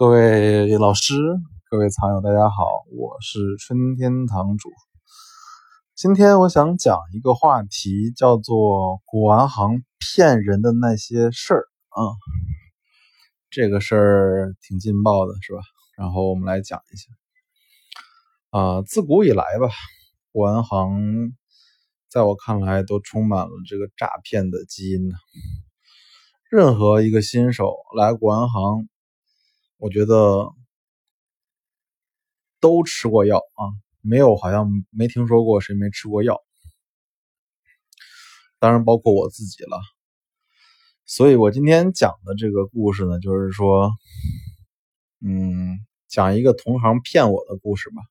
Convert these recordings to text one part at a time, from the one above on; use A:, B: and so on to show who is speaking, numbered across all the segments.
A: 各位老师，各位藏友，大家好，我是春天堂主。今天我想讲一个话题，叫做古玩行骗人的那些事儿啊。这个事儿挺劲爆的，是吧？然后我们来讲一下。啊，自古以来吧，古玩行在我看来都充满了这个诈骗的基因呢。任何一个新手来古玩行，我觉得都吃过药啊，没有好像没听说过谁没吃过药，当然包括我自己了。所以我今天讲的这个故事呢，就是说，嗯，讲一个同行骗我的故事吧。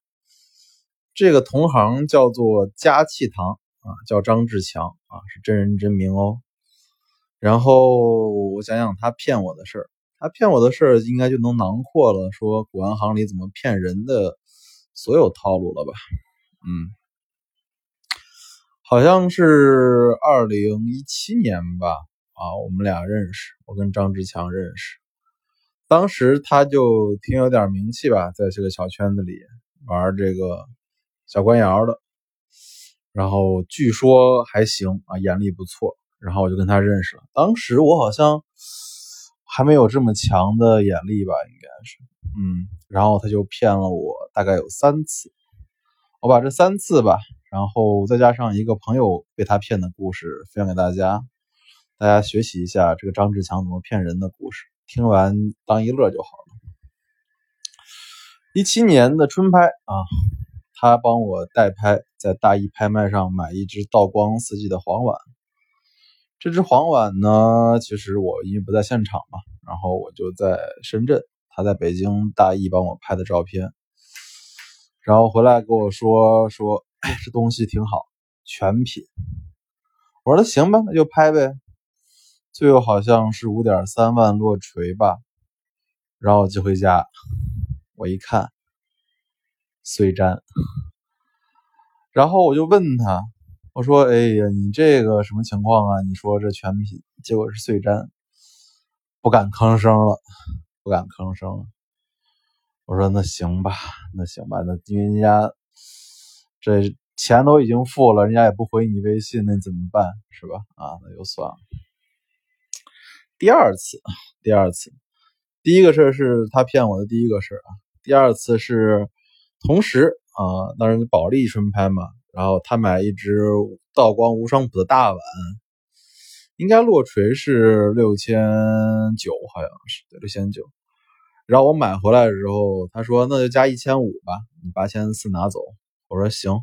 A: 这个同行叫做嘉气堂啊，叫张志强啊，是真人真名哦。然后我讲讲他骗我的事儿。他骗我的事儿，应该就能囊括了说古玩行里怎么骗人的所有套路了吧？嗯，好像是二零一七年吧，啊，我们俩认识，我跟张志强认识，当时他就挺有点名气吧，在这个小圈子里玩这个小官窑的，然后据说还行啊，眼力不错，然后我就跟他认识了。当时我好像。还没有这么强的眼力吧，应该是，嗯，然后他就骗了我大概有三次，我把这三次吧，然后再加上一个朋友被他骗的故事分享给大家，大家学习一下这个张志强怎么骗人的故事，听完当一乐就好了。一七年的春拍啊，他帮我代拍，在大义拍卖上买一只道光四季的黄碗。这只黄碗呢，其实我因为不在现场嘛，然后我就在深圳，他在北京大义帮我拍的照片，然后回来跟我说说，这东西挺好，全品。我说那行吧，那就拍呗。最后好像是五点三万落锤吧，然后寄回家，我一看，碎粘，然后我就问他。我说：“哎呀，你这个什么情况啊？你说这全品，结果是碎粘，不敢吭声了，不敢吭声了。”我说：“那行吧，那行吧，那因为人家这钱都已经付了，人家也不回你微信，那怎么办？是吧？啊，那就算了。”第二次，第二次，第一个事是他骗我的第一个事啊。第二次是同时啊，当然保利春拍嘛。然后他买一只道光无双谱的大碗，应该落锤是六千九，好像是对六千九。然后我买回来的时候，他说那就加一千五吧，你八千四拿走。我说行，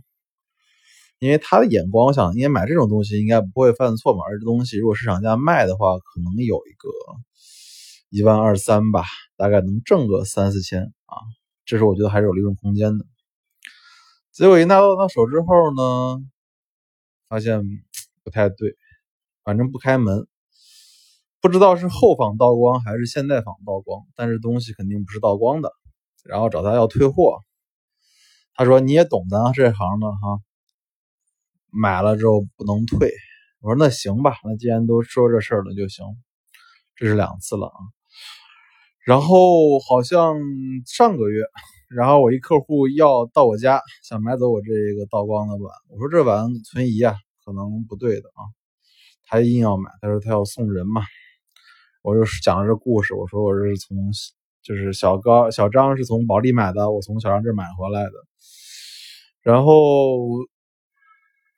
A: 因为他的眼光，我想应该买这种东西应该不会犯错嘛。而这东西如果市场价卖的话，可能有一个一万二三吧，大概能挣个三四千啊。这时候我觉得还是有利润空间的。结果一拿到他手之后呢，发现不太对，反正不开门，不知道是后仿道光还是现代仿道光，但是东西肯定不是道光的。然后找他要退货，他说你也懂咱这行的哈，买了之后不能退。我说那行吧，那既然都说这事儿了就行。这是两次了啊，然后好像上个月。然后我一客户要到我家，想买走我这个道光的碗，我说这碗存疑啊，可能不对的啊。他硬要买，他说他要送人嘛。我就讲了这故事，我说我是从就是小高小张是从保利买的，我从小张这买回来的。然后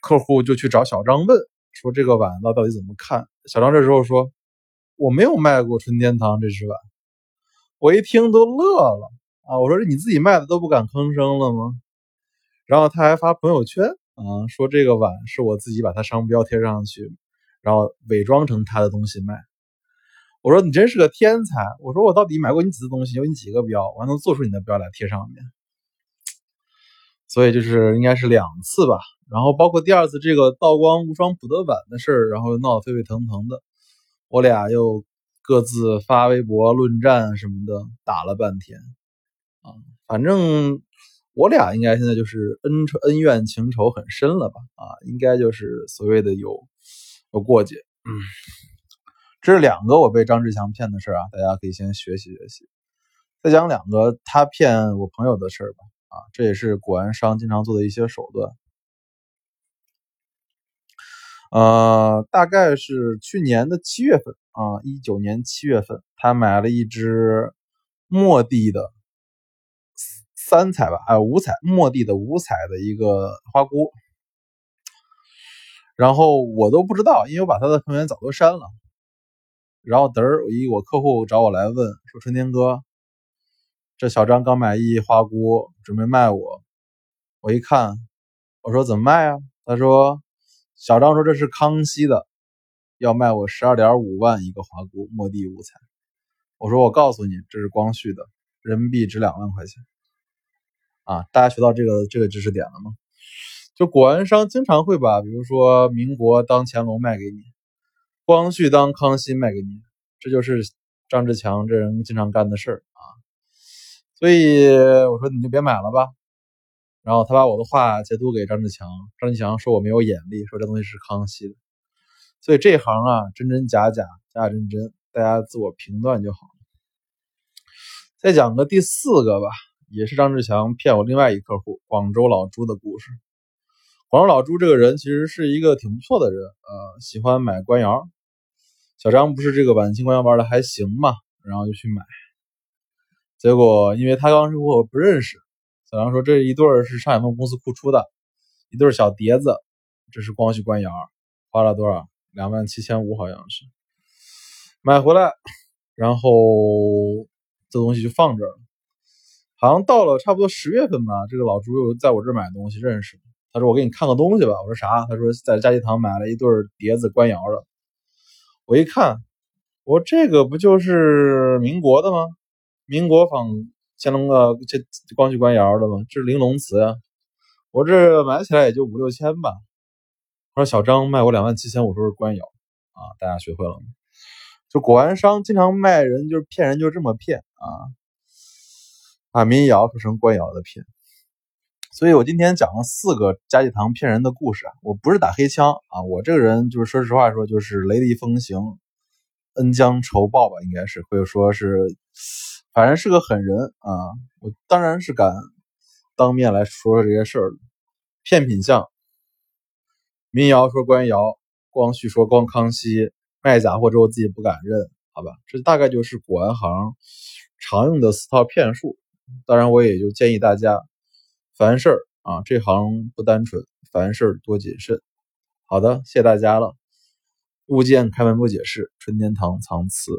A: 客户就去找小张问，说这个碗到底怎么看？小张这时候说我没有卖过春天堂这只碗。我一听都乐了。啊，我说你自己卖的都不敢吭声了吗？然后他还发朋友圈啊，说这个碗是我自己把它商标贴上去，然后伪装成他的东西卖。我说你真是个天才！我说我到底买过你几次东西，有你几个标，我还能做出你的标来贴上面。所以就是应该是两次吧。然后包括第二次这个道光无双普德碗的事儿，然后闹得沸沸腾腾的，我俩又各自发微博论战什么的，打了半天。啊，反正我俩应该现在就是恩仇恩怨情仇很深了吧？啊，应该就是所谓的有有过节。嗯，这是两个我被张志强骗的事啊，大家可以先学习学习。再讲两个他骗我朋友的事儿吧。啊，这也是古玩商经常做的一些手段。呃，大概是去年的七月份啊，一九年七月份，他买了一只莫蒂的三彩吧，还有五彩，莫蒂的五彩的一个花菇。然后我都不知道，因为我把他的朋友圈早都删了。然后嘚儿，一我客户找我来问说：“春天哥，这小张刚买一花菇，准备卖我。”我一看，我说：“怎么卖啊？”他说。小张说：“这是康熙的，要卖我十二点五万一个花菇，末地五彩。”我说：“我告诉你，这是光绪的，人民币值两万块钱。”啊，大家学到这个这个知识点了吗？就古玩商经常会把，比如说民国当乾隆卖给你，光绪当康熙卖给你，这就是张志强这人经常干的事儿啊。所以我说你就别买了吧。然后他把我的话截图给张志强，张志强说我没有眼力，说这东西是康熙的，所以这行啊真真假假，假假真真，大家自我评断就好了。再讲个第四个吧，也是张志强骗我另外一客户广州老朱的故事。广州老朱这个人其实是一个挺不错的人，呃，喜欢买官窑。小张不是这个晚清官窑玩的还行嘛，然后就去买，结果因为他刚入货不认识。小张说：“这一对是上海梦公司库出的，一对小碟子，这是光绪官窑，花了多少？两万七千五，好像是买回来，然后这东西就放这儿了。好像到了差不多十月份吧，这个老朱又在我这儿买东西，认识。他说：‘我给你看个东西吧。’我说：‘啥？’他说：‘在佳吉堂买了一对碟子，官窑的。’我一看，我说：‘这个不就是民国的吗？民国仿。’乾隆的，这光绪官窑的吗？这是玲珑瓷呀。我这买起来也就五六千吧。他说小张卖我两万七千五，说是官窑啊。大家学会了吗？就古玩商经常卖人，就是骗人，就这么骗啊，把民窑说成官窑的骗。所以我今天讲了四个加济堂骗人的故事啊。我不是打黑枪啊，我这个人就是说实话说，就是雷厉风行，恩将仇报吧，应该是或者说是。反正是个狠人啊！我当然是敢当面来说说这些事儿了。骗品相，民谣说官窑，光绪说光康熙，卖假货之后自己不敢认，好吧？这大概就是古玩行常用的四套骗术。当然，我也就建议大家，凡事啊，这行不单纯，凡事多谨慎。好的，谢谢大家了。物件开门不解释，春天堂藏词。